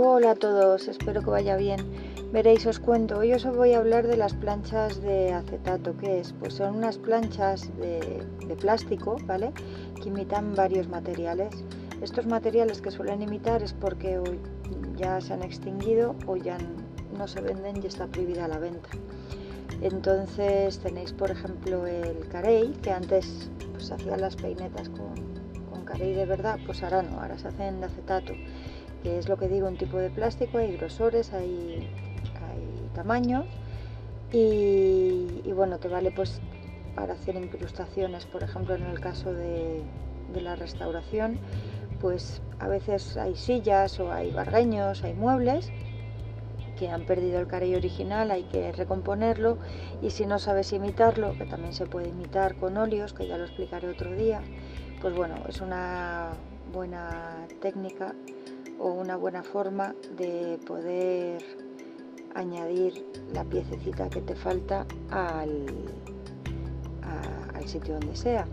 Hola a todos, espero que vaya bien. Veréis, os cuento, hoy os voy a hablar de las planchas de acetato. ¿Qué es? Pues son unas planchas de, plástico, ¿vale? Que imitan varios materiales. Estos materiales que suelen imitar es porque hoy ya se han extinguido o ya no se venden y está prohibida la venta. Entonces tenéis, por ejemplo, el carey, que antes pues, hacían las peinetas con, con carey de verdad, pues ahora no, ahora se hacen de acetato que es lo que digo, un tipo de plástico, hay grosores, hay, tamaños y, bueno, te vale pues para hacer incrustaciones, por ejemplo en el caso de, la restauración, pues a veces hay sillas o hay bargueños, hay muebles que han perdido el carey original, hay que recomponerlo y si no sabes imitarlo, que también se puede imitar con óleos, que ya lo explicaré otro día, pues bueno, es una buena técnica o una buena forma de poder añadir la piececita que te falta al, sitio donde sea.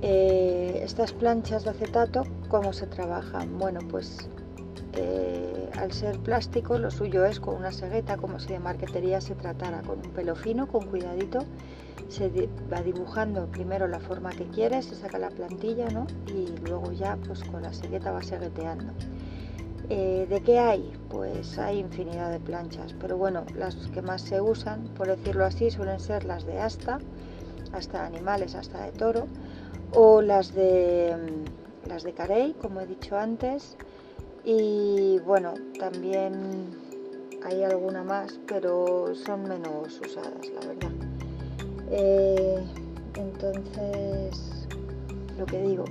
Eh, estas planchas de acetato, ¿cómo se trabajan? Bueno, pues eh, al ser plástico, lo suyo es con una segueta, como si de marquetería se tratara, con un pelo fino, con cuidadito. Se va dibujando primero la forma que quieres, se saca la plantilla, ¿no? Y luego ya, pues con la segueta va segueteando. Eh, ¿De qué hay? Pues hay infinidad de planchas, pero bueno, las que más se usan, por decirlo así, suelen ser las de asta, hasta animales, hasta de toro, o las de mm, las de carey, como he dicho antes, y bueno, también hay alguna más, pero son menos usadas, la verdad. Eh, entonces, lo que digo,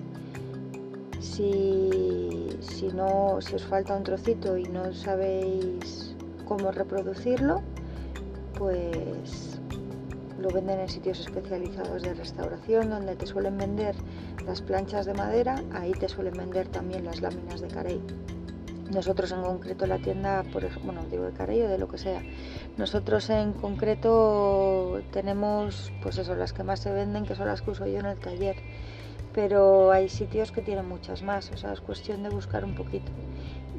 si, no, si os falta un trocito y no sabéis cómo reproducirlo, pues lo venden en sitios especializados de restauración donde te suelen vender las planchas de madera, ahí te suelen vender también las láminas de carey. Nosotros en concreto la tienda, por ejemplo, bueno, digo de carey o de lo que sea, nosotros en concreto tenemos pues eso, las que más se venden, que son las que uso yo en el taller pero hay sitios que tienen muchas más, o sea, es cuestión de buscar un poquito.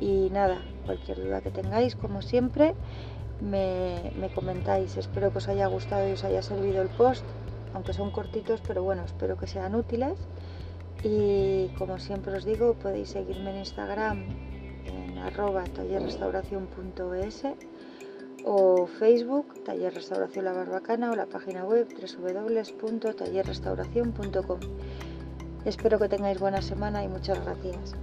Y nada, cualquier duda que tengáis, como siempre, me, comentáis. Espero que os haya gustado y os haya servido el post, aunque son cortitos, pero bueno, espero que sean útiles. Y como siempre os digo, podéis seguirme en Instagram en arroba tallerrestauración.es o Facebook, Taller Restauración La Barbacana o la página web www.tallerrestauración.com. Espero que tengáis buena semana y muchas gracias.